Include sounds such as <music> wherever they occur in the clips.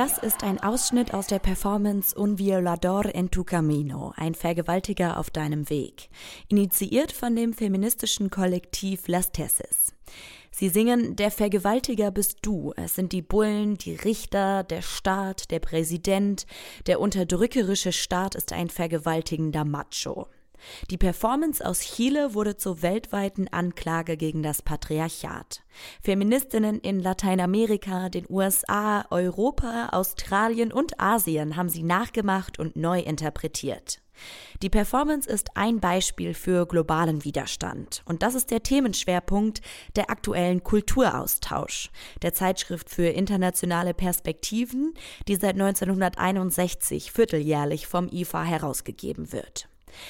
Das ist ein Ausschnitt aus der Performance Un Violador en tu Camino, ein Vergewaltiger auf deinem Weg, initiiert von dem feministischen Kollektiv Las Tesis. Sie singen Der Vergewaltiger bist du. Es sind die Bullen, die Richter, der Staat, der Präsident. Der unterdrückerische Staat ist ein vergewaltigender Macho. Die Performance aus Chile wurde zur weltweiten Anklage gegen das Patriarchat. Feministinnen in Lateinamerika, den USA, Europa, Australien und Asien haben sie nachgemacht und neu interpretiert. Die Performance ist ein Beispiel für globalen Widerstand. Und das ist der Themenschwerpunkt der aktuellen Kulturaustausch, der Zeitschrift für internationale Perspektiven, die seit 1961 vierteljährlich vom IFA herausgegeben wird.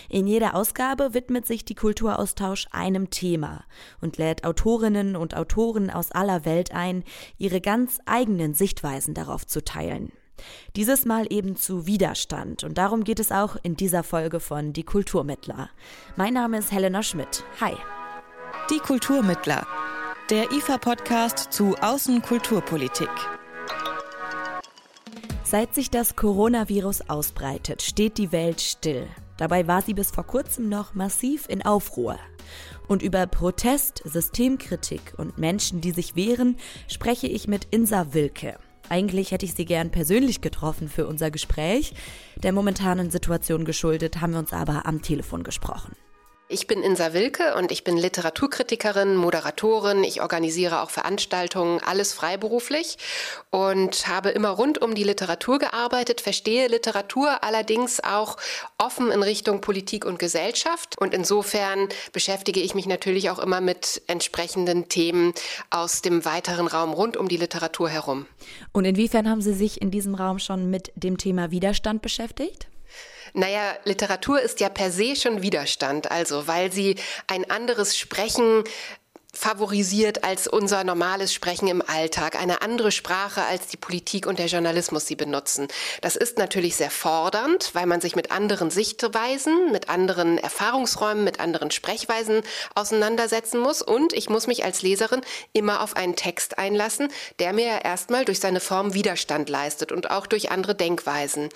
In jeder Ausgabe widmet sich die Kulturaustausch einem Thema und lädt Autorinnen und Autoren aus aller Welt ein, ihre ganz eigenen Sichtweisen darauf zu teilen. Dieses Mal eben zu Widerstand und darum geht es auch in dieser Folge von Die Kulturmittler. Mein Name ist Helena Schmidt. Hi. Die Kulturmittler, der IFA-Podcast zu Außenkulturpolitik. Seit sich das Coronavirus ausbreitet, steht die Welt still. Dabei war sie bis vor kurzem noch massiv in Aufruhr. Und über Protest, Systemkritik und Menschen, die sich wehren, spreche ich mit Insa Wilke. Eigentlich hätte ich sie gern persönlich getroffen für unser Gespräch. Der momentanen Situation geschuldet haben wir uns aber am Telefon gesprochen. Ich bin Insa Wilke und ich bin Literaturkritikerin, Moderatorin. Ich organisiere auch Veranstaltungen, alles freiberuflich und habe immer rund um die Literatur gearbeitet, verstehe Literatur allerdings auch offen in Richtung Politik und Gesellschaft. Und insofern beschäftige ich mich natürlich auch immer mit entsprechenden Themen aus dem weiteren Raum rund um die Literatur herum. Und inwiefern haben Sie sich in diesem Raum schon mit dem Thema Widerstand beschäftigt? Naja, Literatur ist ja per se schon Widerstand, also weil sie ein anderes Sprechen favorisiert als unser normales Sprechen im Alltag, eine andere Sprache als die Politik und der Journalismus sie benutzen. Das ist natürlich sehr fordernd, weil man sich mit anderen Sichtweisen, mit anderen Erfahrungsräumen, mit anderen Sprechweisen auseinandersetzen muss und ich muss mich als Leserin immer auf einen Text einlassen, der mir erstmal durch seine Form Widerstand leistet und auch durch andere Denkweisen.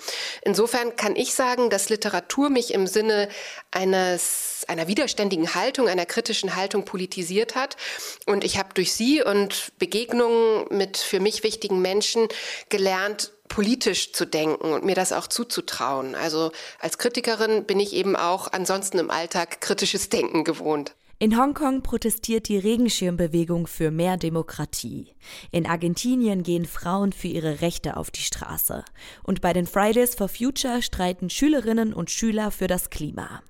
Insofern kann ich sagen, dass Literatur mich im Sinne eines einer widerständigen Haltung, einer kritischen Haltung politisiert hat hat. Und ich habe durch sie und Begegnungen mit für mich wichtigen Menschen gelernt, politisch zu denken und mir das auch zuzutrauen. Also als Kritikerin bin ich eben auch ansonsten im Alltag kritisches Denken gewohnt. In Hongkong protestiert die Regenschirmbewegung für mehr Demokratie. In Argentinien gehen Frauen für ihre Rechte auf die Straße. Und bei den Fridays for Future streiten Schülerinnen und Schüler für das Klima.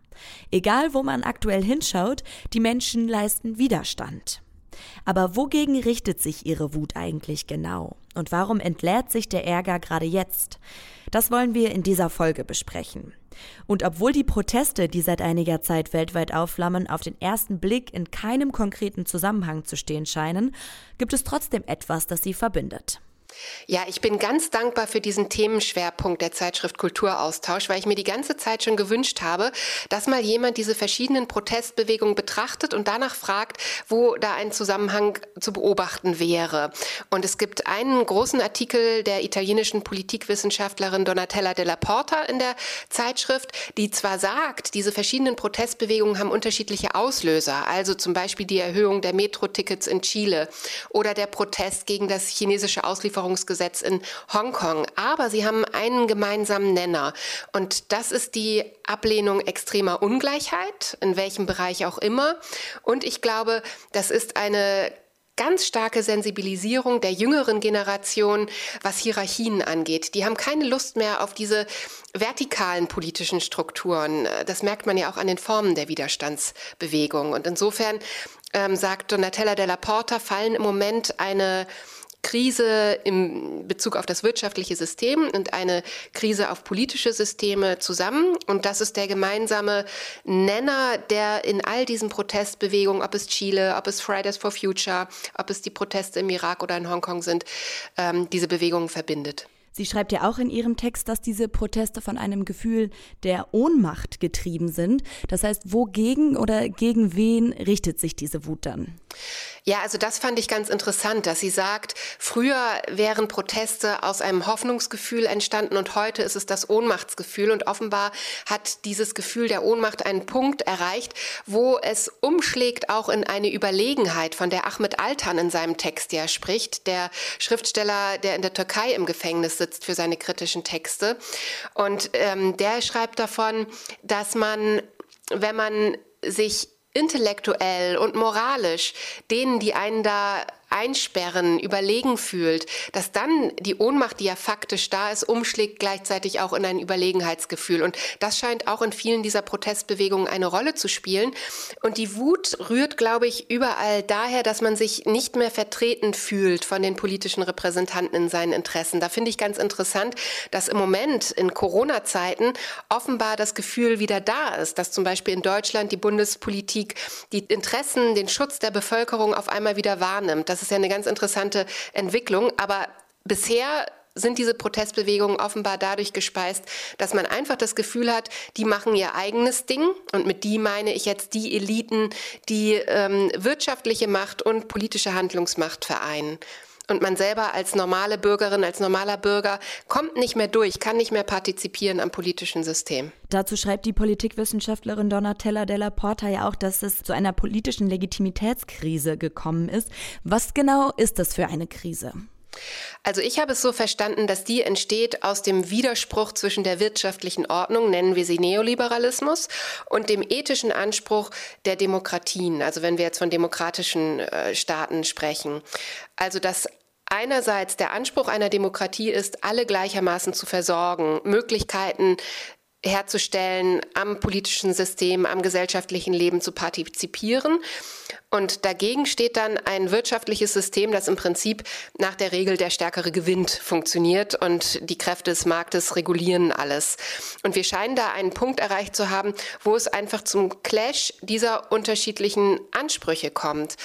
Egal wo man aktuell hinschaut, die Menschen leisten Widerstand. Aber wogegen richtet sich ihre Wut eigentlich genau? Und warum entleert sich der Ärger gerade jetzt? Das wollen wir in dieser Folge besprechen. Und obwohl die Proteste, die seit einiger Zeit weltweit aufflammen, auf den ersten Blick in keinem konkreten Zusammenhang zu stehen scheinen, gibt es trotzdem etwas, das sie verbindet. Ja, ich bin ganz dankbar für diesen Themenschwerpunkt der Zeitschrift Kulturaustausch, weil ich mir die ganze Zeit schon gewünscht habe, dass mal jemand diese verschiedenen Protestbewegungen betrachtet und danach fragt, wo da ein Zusammenhang zu beobachten wäre. Und es gibt einen großen Artikel der italienischen Politikwissenschaftlerin Donatella della Porta in der Zeitschrift, die zwar sagt, diese verschiedenen Protestbewegungen haben unterschiedliche Auslöser, also zum Beispiel die Erhöhung der Metro-Tickets in Chile oder der Protest gegen das chinesische Auslieferungs Auslieferungsgesetz in Hongkong. Aber sie haben einen gemeinsamen Nenner. Und das ist die Ablehnung extremer Ungleichheit, in welchem Bereich auch immer. Und ich glaube, das ist eine ganz starke Sensibilisierung der jüngeren Generation, was Hierarchien angeht. Die haben keine Lust mehr auf diese vertikalen politischen Strukturen. Das merkt man ja auch an den Formen der Widerstandsbewegung. Und insofern ähm, sagt Donatella della Porta, fallen im Moment eine Krise im Bezug auf das wirtschaftliche System und eine Krise auf politische Systeme zusammen. Und das ist der gemeinsame Nenner, der in all diesen Protestbewegungen, ob es Chile, ob es Fridays for Future, ob es die Proteste im Irak oder in Hongkong sind, ähm, diese Bewegungen verbindet. Sie schreibt ja auch in ihrem Text, dass diese Proteste von einem Gefühl der Ohnmacht getrieben sind. Das heißt, wogegen oder gegen wen richtet sich diese Wut dann? Ja, also das fand ich ganz interessant, dass sie sagt, früher wären Proteste aus einem Hoffnungsgefühl entstanden und heute ist es das Ohnmachtsgefühl. Und offenbar hat dieses Gefühl der Ohnmacht einen Punkt erreicht, wo es umschlägt auch in eine Überlegenheit, von der Ahmed Altan in seinem Text ja spricht, der Schriftsteller, der in der Türkei im Gefängnis sitzt für seine kritischen Texte. Und ähm, der schreibt davon, dass man, wenn man sich intellektuell und moralisch denen, die einen da einsperren, überlegen fühlt, dass dann die Ohnmacht, die ja faktisch da ist, umschlägt gleichzeitig auch in ein Überlegenheitsgefühl. Und das scheint auch in vielen dieser Protestbewegungen eine Rolle zu spielen. Und die Wut rührt, glaube ich, überall daher, dass man sich nicht mehr vertreten fühlt von den politischen Repräsentanten in seinen Interessen. Da finde ich ganz interessant, dass im Moment in Corona-Zeiten offenbar das Gefühl wieder da ist, dass zum Beispiel in Deutschland die Bundespolitik die Interessen, den Schutz der Bevölkerung auf einmal wieder wahrnimmt. Das ist ja eine ganz interessante Entwicklung. Aber bisher sind diese Protestbewegungen offenbar dadurch gespeist, dass man einfach das Gefühl hat, die machen ihr eigenes Ding. Und mit die meine ich jetzt die Eliten, die ähm, wirtschaftliche Macht und politische Handlungsmacht vereinen. Und man selber als normale Bürgerin, als normaler Bürger kommt nicht mehr durch, kann nicht mehr partizipieren am politischen System. Dazu schreibt die Politikwissenschaftlerin Donatella Della Porta ja auch, dass es zu einer politischen Legitimitätskrise gekommen ist. Was genau ist das für eine Krise? Also ich habe es so verstanden, dass die entsteht aus dem Widerspruch zwischen der wirtschaftlichen Ordnung, nennen wir sie Neoliberalismus, und dem ethischen Anspruch der Demokratien, also wenn wir jetzt von demokratischen äh, Staaten sprechen. Also dass einerseits der Anspruch einer Demokratie ist, alle gleichermaßen zu versorgen, Möglichkeiten herzustellen, am politischen System, am gesellschaftlichen Leben zu partizipieren. Und dagegen steht dann ein wirtschaftliches System, das im Prinzip nach der Regel der Stärkere gewinnt funktioniert und die Kräfte des Marktes regulieren alles. Und wir scheinen da einen Punkt erreicht zu haben, wo es einfach zum Clash dieser unterschiedlichen Ansprüche kommt.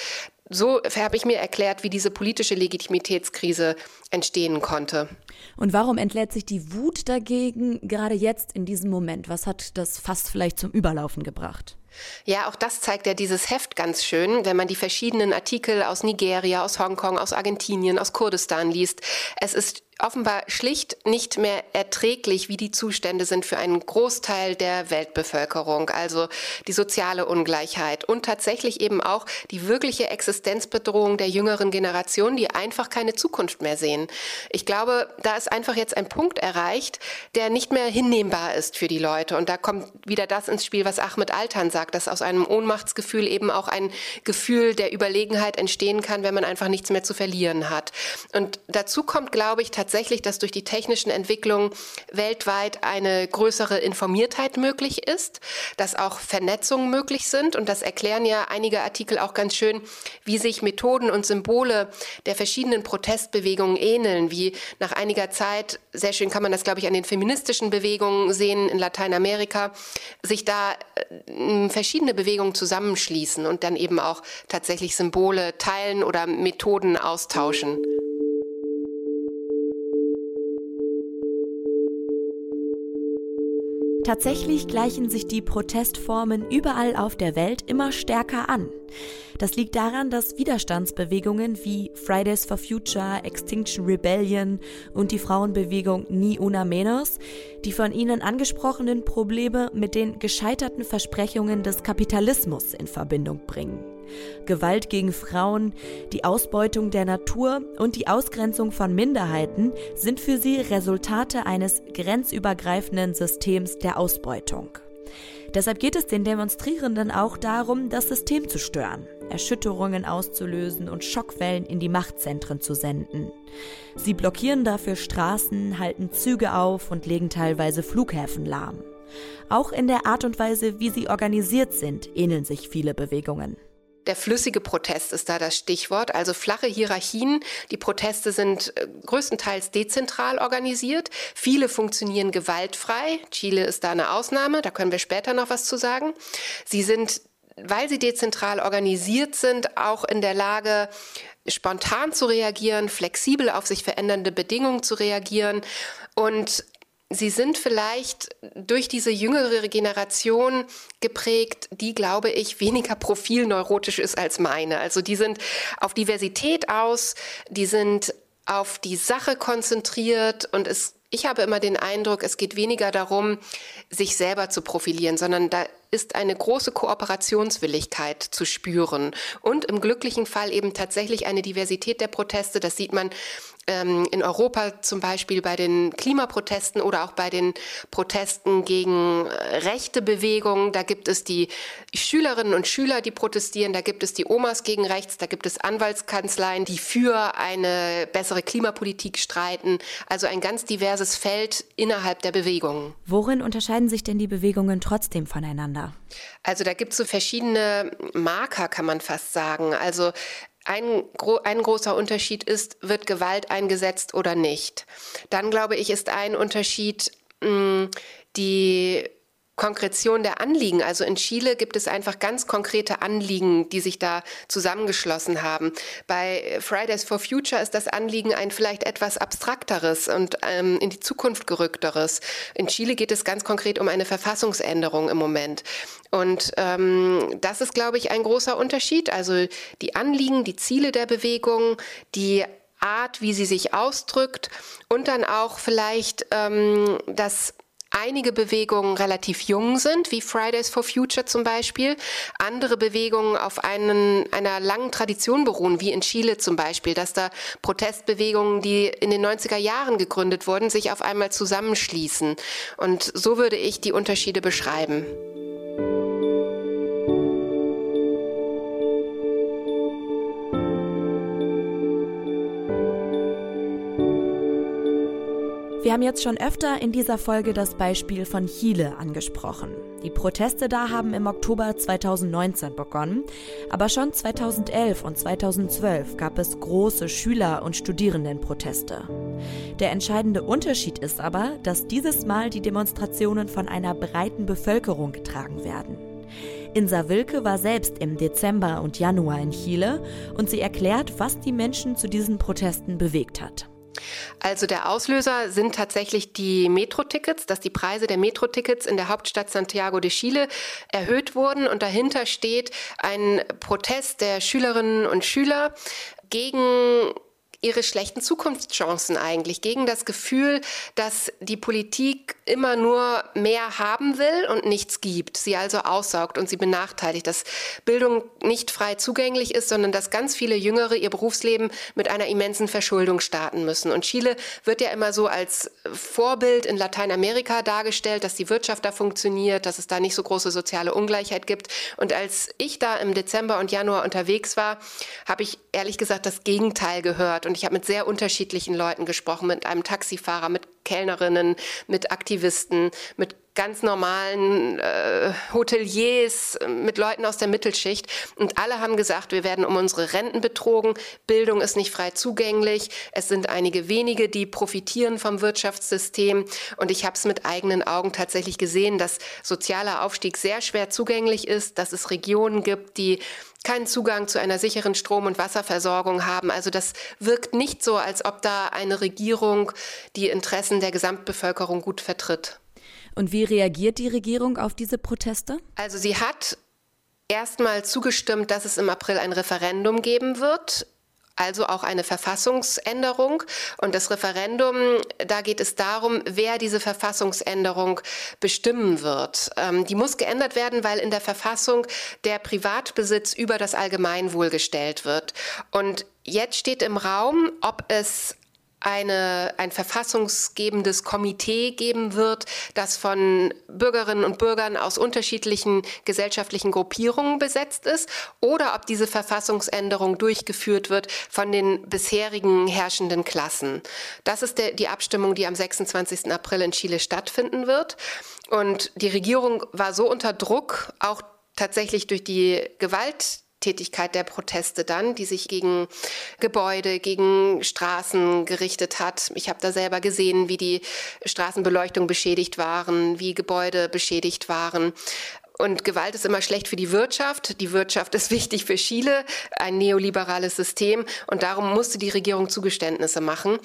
So habe ich mir erklärt, wie diese politische Legitimitätskrise entstehen konnte. Und warum entlädt sich die Wut dagegen gerade jetzt in diesem Moment? Was hat das fast vielleicht zum Überlaufen gebracht? Ja, auch das zeigt ja dieses Heft ganz schön, wenn man die verschiedenen Artikel aus Nigeria, aus Hongkong, aus Argentinien, aus Kurdistan liest. Es ist offenbar schlicht nicht mehr erträglich, wie die Zustände sind für einen Großteil der Weltbevölkerung, also die soziale Ungleichheit und tatsächlich eben auch die wirkliche Existenzbedrohung der jüngeren Generation, die einfach keine Zukunft mehr sehen. Ich glaube, da ist einfach jetzt ein Punkt erreicht, der nicht mehr hinnehmbar ist für die Leute. Und da kommt wieder das ins Spiel, was Ahmed Altan sagt, dass aus einem Ohnmachtsgefühl eben auch ein Gefühl der Überlegenheit entstehen kann, wenn man einfach nichts mehr zu verlieren hat. Und dazu kommt, glaube ich, tatsächlich tatsächlich, dass durch die technischen Entwicklungen weltweit eine größere Informiertheit möglich ist, dass auch Vernetzungen möglich sind. Und das erklären ja einige Artikel auch ganz schön, wie sich Methoden und Symbole der verschiedenen Protestbewegungen ähneln, wie nach einiger Zeit, sehr schön kann man das, glaube ich, an den feministischen Bewegungen sehen in Lateinamerika, sich da äh, verschiedene Bewegungen zusammenschließen und dann eben auch tatsächlich Symbole teilen oder Methoden austauschen. Tatsächlich gleichen sich die Protestformen überall auf der Welt immer stärker an. Das liegt daran, dass Widerstandsbewegungen wie Fridays for Future, Extinction Rebellion und die Frauenbewegung Ni Una Menos die von ihnen angesprochenen Probleme mit den gescheiterten Versprechungen des Kapitalismus in Verbindung bringen. Gewalt gegen Frauen, die Ausbeutung der Natur und die Ausgrenzung von Minderheiten sind für sie Resultate eines grenzübergreifenden Systems der Ausbeutung. Deshalb geht es den Demonstrierenden auch darum, das System zu stören, Erschütterungen auszulösen und Schockwellen in die Machtzentren zu senden. Sie blockieren dafür Straßen, halten Züge auf und legen teilweise Flughäfen lahm. Auch in der Art und Weise, wie sie organisiert sind, ähneln sich viele Bewegungen. Der flüssige Protest ist da das Stichwort, also flache Hierarchien. Die Proteste sind äh, größtenteils dezentral organisiert. Viele funktionieren gewaltfrei. Chile ist da eine Ausnahme, da können wir später noch was zu sagen. Sie sind weil sie dezentral organisiert sind, auch in der Lage, spontan zu reagieren, flexibel auf sich verändernde Bedingungen zu reagieren und Sie sind vielleicht durch diese jüngere Generation geprägt, die, glaube ich, weniger profilneurotisch ist als meine. Also die sind auf Diversität aus, die sind auf die Sache konzentriert und es ich habe immer den Eindruck, es geht weniger darum, sich selber zu profilieren, sondern da ist eine große Kooperationswilligkeit zu spüren und im glücklichen Fall eben tatsächlich eine Diversität der Proteste. Das sieht man in Europa zum Beispiel bei den Klimaprotesten oder auch bei den Protesten gegen äh, rechte Bewegungen. Da gibt es die Schülerinnen und Schüler, die protestieren, da gibt es die Omas gegen rechts, da gibt es Anwaltskanzleien, die für eine bessere Klimapolitik streiten. Also ein ganz diverses Feld innerhalb der Bewegungen. Worin unterscheiden sich denn die Bewegungen trotzdem voneinander? Also da gibt es so verschiedene Marker, kann man fast sagen. Also ein, ein großer Unterschied ist, wird Gewalt eingesetzt oder nicht. Dann glaube ich, ist ein Unterschied mh, mm, die Konkretion der Anliegen. Also in Chile gibt es einfach ganz konkrete Anliegen, die sich da zusammengeschlossen haben. Bei Fridays for Future ist das Anliegen ein vielleicht etwas abstrakteres und ähm, in die Zukunft gerückteres. In Chile geht es ganz konkret um eine Verfassungsänderung im Moment. Und ähm, das ist, glaube ich, ein großer Unterschied. Also die Anliegen, die Ziele der Bewegung, die Art, wie sie sich ausdrückt und dann auch vielleicht ähm, das einige Bewegungen relativ jung sind, wie Fridays for Future zum Beispiel, andere Bewegungen auf einen, einer langen Tradition beruhen, wie in Chile zum Beispiel, dass da Protestbewegungen, die in den 90er Jahren gegründet wurden, sich auf einmal zusammenschließen. Und so würde ich die Unterschiede beschreiben. Wir haben jetzt schon öfter in dieser Folge das Beispiel von Chile angesprochen. Die Proteste da haben im Oktober 2019 begonnen, aber schon 2011 und 2012 gab es große Schüler- und Studierendenproteste. Der entscheidende Unterschied ist aber, dass dieses Mal die Demonstrationen von einer breiten Bevölkerung getragen werden. Insa Wilke war selbst im Dezember und Januar in Chile und sie erklärt, was die Menschen zu diesen Protesten bewegt hat. Also der Auslöser sind tatsächlich die Metro-Tickets, dass die Preise der Metro-Tickets in der Hauptstadt Santiago de Chile erhöht wurden. Und dahinter steht ein Protest der Schülerinnen und Schüler gegen ihre schlechten Zukunftschancen eigentlich, gegen das Gefühl, dass die Politik immer nur mehr haben will und nichts gibt, sie also aussaugt und sie benachteiligt, dass Bildung nicht frei zugänglich ist, sondern dass ganz viele Jüngere ihr Berufsleben mit einer immensen Verschuldung starten müssen. Und Chile wird ja immer so als Vorbild in Lateinamerika dargestellt, dass die Wirtschaft da funktioniert, dass es da nicht so große soziale Ungleichheit gibt. Und als ich da im Dezember und Januar unterwegs war, habe ich ehrlich gesagt das Gegenteil gehört. Und ich habe mit sehr unterschiedlichen Leuten gesprochen, mit einem Taxifahrer, mit Kellnerinnen, mit Aktivisten, mit ganz normalen äh, Hoteliers, mit Leuten aus der Mittelschicht. Und alle haben gesagt, wir werden um unsere Renten betrogen, Bildung ist nicht frei zugänglich, es sind einige wenige, die profitieren vom Wirtschaftssystem. Und ich habe es mit eigenen Augen tatsächlich gesehen, dass sozialer Aufstieg sehr schwer zugänglich ist, dass es Regionen gibt, die keinen Zugang zu einer sicheren Strom- und Wasserversorgung haben. Also das wirkt nicht so, als ob da eine Regierung die Interessen der Gesamtbevölkerung gut vertritt. Und wie reagiert die Regierung auf diese Proteste? Also sie hat erstmal zugestimmt, dass es im April ein Referendum geben wird also auch eine Verfassungsänderung. Und das Referendum, da geht es darum, wer diese Verfassungsänderung bestimmen wird. Ähm, die muss geändert werden, weil in der Verfassung der Privatbesitz über das Allgemeinwohl gestellt wird. Und jetzt steht im Raum, ob es eine, ein verfassungsgebendes Komitee geben wird, das von Bürgerinnen und Bürgern aus unterschiedlichen gesellschaftlichen Gruppierungen besetzt ist, oder ob diese Verfassungsänderung durchgeführt wird von den bisherigen herrschenden Klassen. Das ist der, die Abstimmung, die am 26. April in Chile stattfinden wird. Und die Regierung war so unter Druck, auch tatsächlich durch die Gewalt Tätigkeit der Proteste dann, die sich gegen Gebäude, gegen Straßen gerichtet hat. Ich habe da selber gesehen, wie die Straßenbeleuchtung beschädigt waren, wie Gebäude beschädigt waren. Und Gewalt ist immer schlecht für die Wirtschaft. Die Wirtschaft ist <laughs> wichtig für Chile, ein neoliberales System. Und darum musste die Regierung Zugeständnisse machen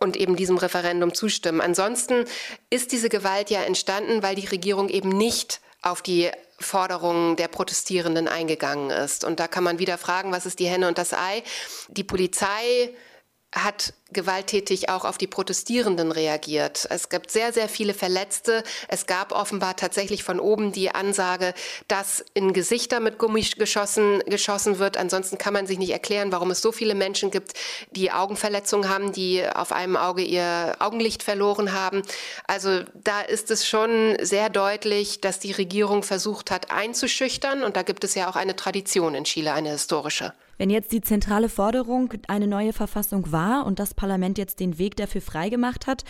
und eben diesem Referendum zustimmen. Ansonsten ist diese Gewalt ja entstanden, weil die Regierung eben nicht auf die Forderungen der Protestierenden eingegangen ist. Und da kann man wieder fragen, was ist die Henne und das Ei? Die Polizei hat gewalttätig auch auf die Protestierenden reagiert. Es gibt sehr, sehr viele Verletzte. Es gab offenbar tatsächlich von oben die Ansage, dass in Gesichter mit Gummi geschossen, geschossen wird. Ansonsten kann man sich nicht erklären, warum es so viele Menschen gibt, die Augenverletzungen haben, die auf einem Auge ihr Augenlicht verloren haben. Also da ist es schon sehr deutlich, dass die Regierung versucht hat einzuschüchtern. Und da gibt es ja auch eine Tradition in Chile, eine historische. Wenn jetzt die zentrale Forderung eine neue Verfassung war und das Parlament jetzt den Weg dafür freigemacht hat,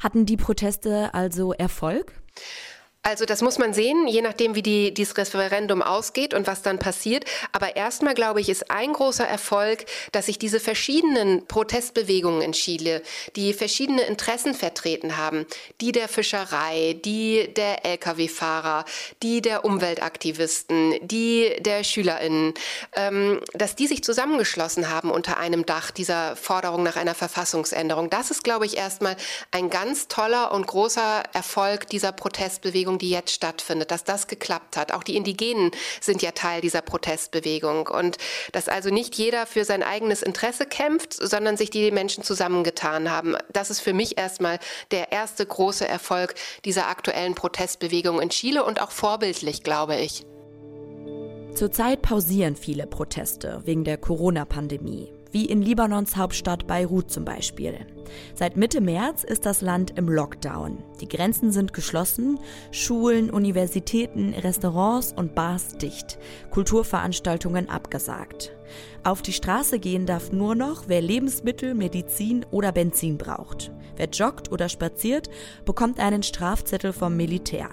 hatten die Proteste also Erfolg? Also das muss man sehen, je nachdem, wie die, dieses Referendum ausgeht und was dann passiert. Aber erstmal, glaube ich, ist ein großer Erfolg, dass sich diese verschiedenen Protestbewegungen in Chile, die verschiedene Interessen vertreten haben, die der Fischerei, die der Lkw-Fahrer, die der Umweltaktivisten, die der Schülerinnen, ähm, dass die sich zusammengeschlossen haben unter einem Dach dieser Forderung nach einer Verfassungsänderung. Das ist, glaube ich, erstmal ein ganz toller und großer Erfolg dieser Protestbewegung Protestbewegung, die jetzt stattfindet, dass das geklappt hat. Auch die Indigenen sind ja Teil dieser Protestbewegung und dass also nicht jeder für sein eigenes Interesse kämpft, sondern sich die Menschen zusammengetan haben. Das ist für mich erstmal der erste große Erfolg dieser aktuellen Protestbewegung in Chile und auch vorbildlich, glaube ich. Zurzeit pausieren viele Proteste wegen der Corona-Pandemie wie in Libanons Hauptstadt Beirut zum Beispiel. Seit Mitte März ist das Land im Lockdown. Die Grenzen sind geschlossen, Schulen, Universitäten, Restaurants und Bars dicht, Kulturveranstaltungen abgesagt. Auf die Straße gehen darf nur noch, wer Lebensmittel, Medizin oder Benzin braucht. Wer joggt oder spaziert, bekommt einen Strafzettel vom Militär.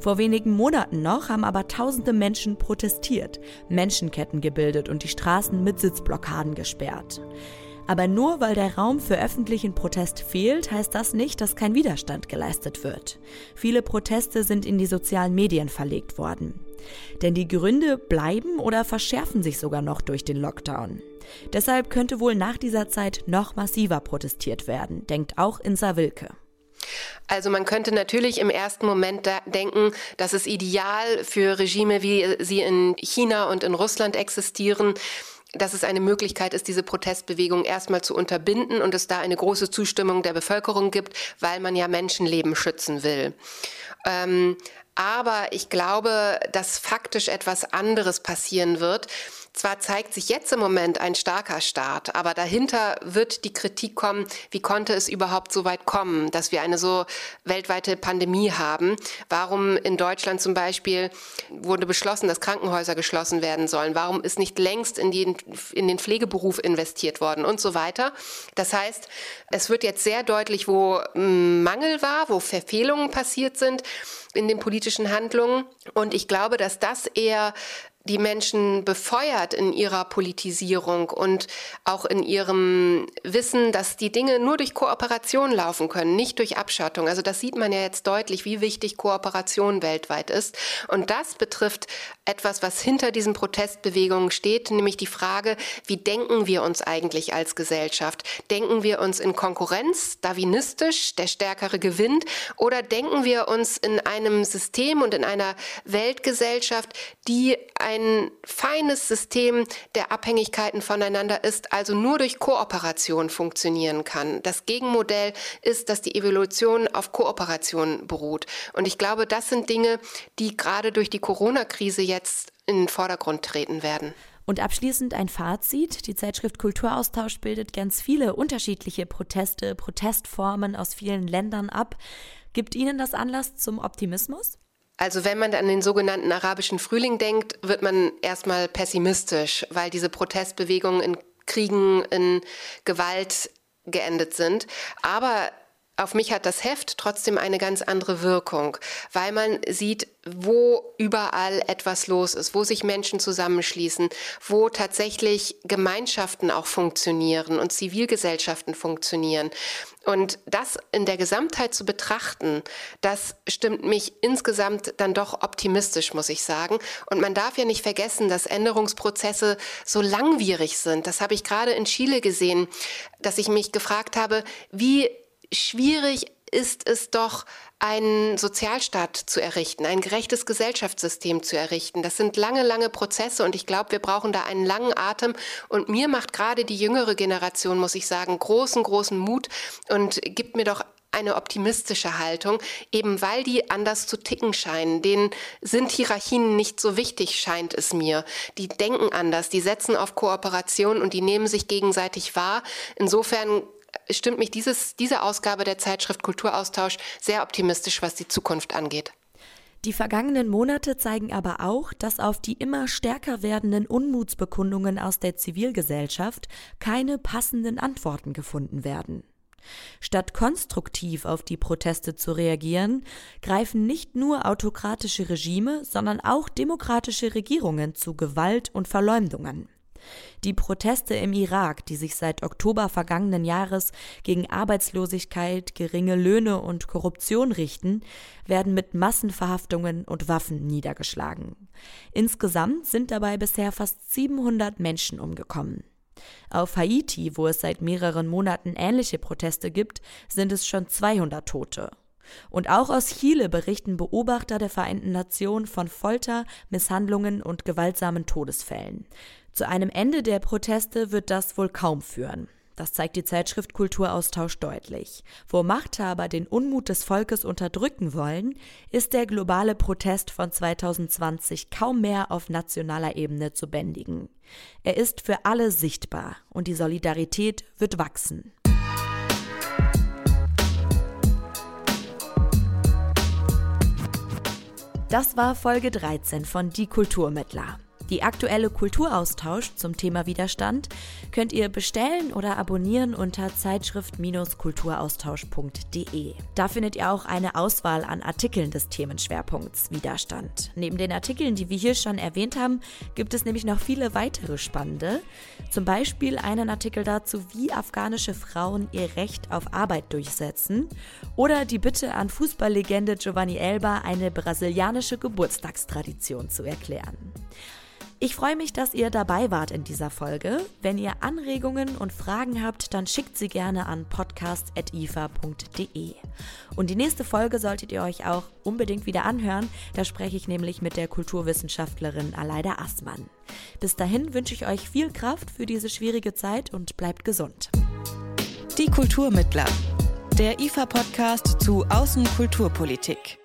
Vor wenigen Monaten noch haben aber tausende Menschen protestiert, Menschenketten gebildet und die Straßen mit Sitzblockaden gesperrt. Aber nur weil der Raum für öffentlichen Protest fehlt, heißt das nicht, dass kein Widerstand geleistet wird. Viele Proteste sind in die sozialen Medien verlegt worden. Denn die Gründe bleiben oder verschärfen sich sogar noch durch den Lockdown. Deshalb könnte wohl nach dieser Zeit noch massiver protestiert werden, denkt auch Insa Wilke. Also man könnte natürlich im ersten Moment denken, dass es ideal für Regime, wie sie in China und in Russland existieren, dass es eine Möglichkeit ist, diese Protestbewegung erstmal zu unterbinden und es da eine große Zustimmung der Bevölkerung gibt, weil man ja Menschenleben schützen will. Ähm, aber ich glaube, dass faktisch etwas anderes passieren wird. Zwar zeigt sich jetzt im Moment ein starker Staat, aber dahinter wird die Kritik kommen, wie konnte es überhaupt so weit kommen, dass wir eine so weltweite Pandemie haben? Warum in Deutschland zum Beispiel wurde beschlossen, dass Krankenhäuser geschlossen werden sollen? Warum ist nicht längst in den, in den Pflegeberuf investiert worden und so weiter? Das heißt, es wird jetzt sehr deutlich, wo Mangel war, wo Verfehlungen passiert sind in den politischen Handlungen. Und ich glaube, dass das eher die Menschen befeuert in ihrer Politisierung und auch in ihrem Wissen, dass die Dinge nur durch Kooperation laufen können, nicht durch Abschottung. Also das sieht man ja jetzt deutlich, wie wichtig Kooperation weltweit ist. Und das betrifft etwas, was hinter diesen Protestbewegungen steht, nämlich die Frage, wie denken wir uns eigentlich als Gesellschaft? Denken wir uns in Konkurrenz, darwinistisch, der Stärkere gewinnt, oder denken wir uns in einem System und in einer Weltgesellschaft, die ein ein feines System der Abhängigkeiten voneinander ist, also nur durch Kooperation funktionieren kann. Das Gegenmodell ist, dass die Evolution auf Kooperation beruht. Und ich glaube, das sind Dinge, die gerade durch die Corona-Krise jetzt in den Vordergrund treten werden. Und abschließend ein Fazit. Die Zeitschrift Kulturaustausch bildet ganz viele unterschiedliche Proteste, Protestformen aus vielen Ländern ab. Gibt Ihnen das Anlass zum Optimismus? Also wenn man an den sogenannten arabischen Frühling denkt, wird man erstmal pessimistisch, weil diese Protestbewegungen in Kriegen, in Gewalt geendet sind. Aber auf mich hat das Heft trotzdem eine ganz andere Wirkung, weil man sieht, wo überall etwas los ist, wo sich Menschen zusammenschließen, wo tatsächlich Gemeinschaften auch funktionieren und Zivilgesellschaften funktionieren. Und das in der Gesamtheit zu betrachten, das stimmt mich insgesamt dann doch optimistisch, muss ich sagen. Und man darf ja nicht vergessen, dass Änderungsprozesse so langwierig sind. Das habe ich gerade in Chile gesehen, dass ich mich gefragt habe, wie schwierig ist es doch, einen Sozialstaat zu errichten, ein gerechtes Gesellschaftssystem zu errichten. Das sind lange, lange Prozesse und ich glaube, wir brauchen da einen langen Atem. Und mir macht gerade die jüngere Generation, muss ich sagen, großen, großen Mut und gibt mir doch eine optimistische Haltung, eben weil die anders zu ticken scheinen. Denen sind Hierarchien nicht so wichtig, scheint es mir. Die denken anders, die setzen auf Kooperation und die nehmen sich gegenseitig wahr. Insofern stimmt mich dieses, diese Ausgabe der Zeitschrift Kulturaustausch sehr optimistisch, was die Zukunft angeht. Die vergangenen Monate zeigen aber auch, dass auf die immer stärker werdenden Unmutsbekundungen aus der Zivilgesellschaft keine passenden Antworten gefunden werden. Statt konstruktiv auf die Proteste zu reagieren, greifen nicht nur autokratische Regime, sondern auch demokratische Regierungen zu Gewalt und Verleumdungen. Die Proteste im Irak, die sich seit Oktober vergangenen Jahres gegen Arbeitslosigkeit, geringe Löhne und Korruption richten, werden mit Massenverhaftungen und Waffen niedergeschlagen. Insgesamt sind dabei bisher fast 700 Menschen umgekommen. Auf Haiti, wo es seit mehreren Monaten ähnliche Proteste gibt, sind es schon 200 Tote. Und auch aus Chile berichten Beobachter der Vereinten Nationen von Folter, Misshandlungen und gewaltsamen Todesfällen. Zu einem Ende der Proteste wird das wohl kaum führen. Das zeigt die Zeitschrift Kulturaustausch deutlich. Wo Machthaber den Unmut des Volkes unterdrücken wollen, ist der globale Protest von 2020 kaum mehr auf nationaler Ebene zu bändigen. Er ist für alle sichtbar und die Solidarität wird wachsen. Das war Folge 13 von Die Kulturmittler. Die aktuelle Kulturaustausch zum Thema Widerstand könnt ihr bestellen oder abonnieren unter zeitschrift-kulturaustausch.de. Da findet ihr auch eine Auswahl an Artikeln des Themenschwerpunkts Widerstand. Neben den Artikeln, die wir hier schon erwähnt haben, gibt es nämlich noch viele weitere spannende. Zum Beispiel einen Artikel dazu, wie afghanische Frauen ihr Recht auf Arbeit durchsetzen oder die Bitte an Fußballlegende Giovanni Elba, eine brasilianische Geburtstagstradition zu erklären. Ich freue mich, dass ihr dabei wart in dieser Folge. Wenn ihr Anregungen und Fragen habt, dann schickt sie gerne an podcast.ifa.de. Und die nächste Folge solltet ihr euch auch unbedingt wieder anhören. Da spreche ich nämlich mit der Kulturwissenschaftlerin Aleida Assmann. Bis dahin wünsche ich euch viel Kraft für diese schwierige Zeit und bleibt gesund. Die Kulturmittler. Der IFA-Podcast zu Außenkulturpolitik.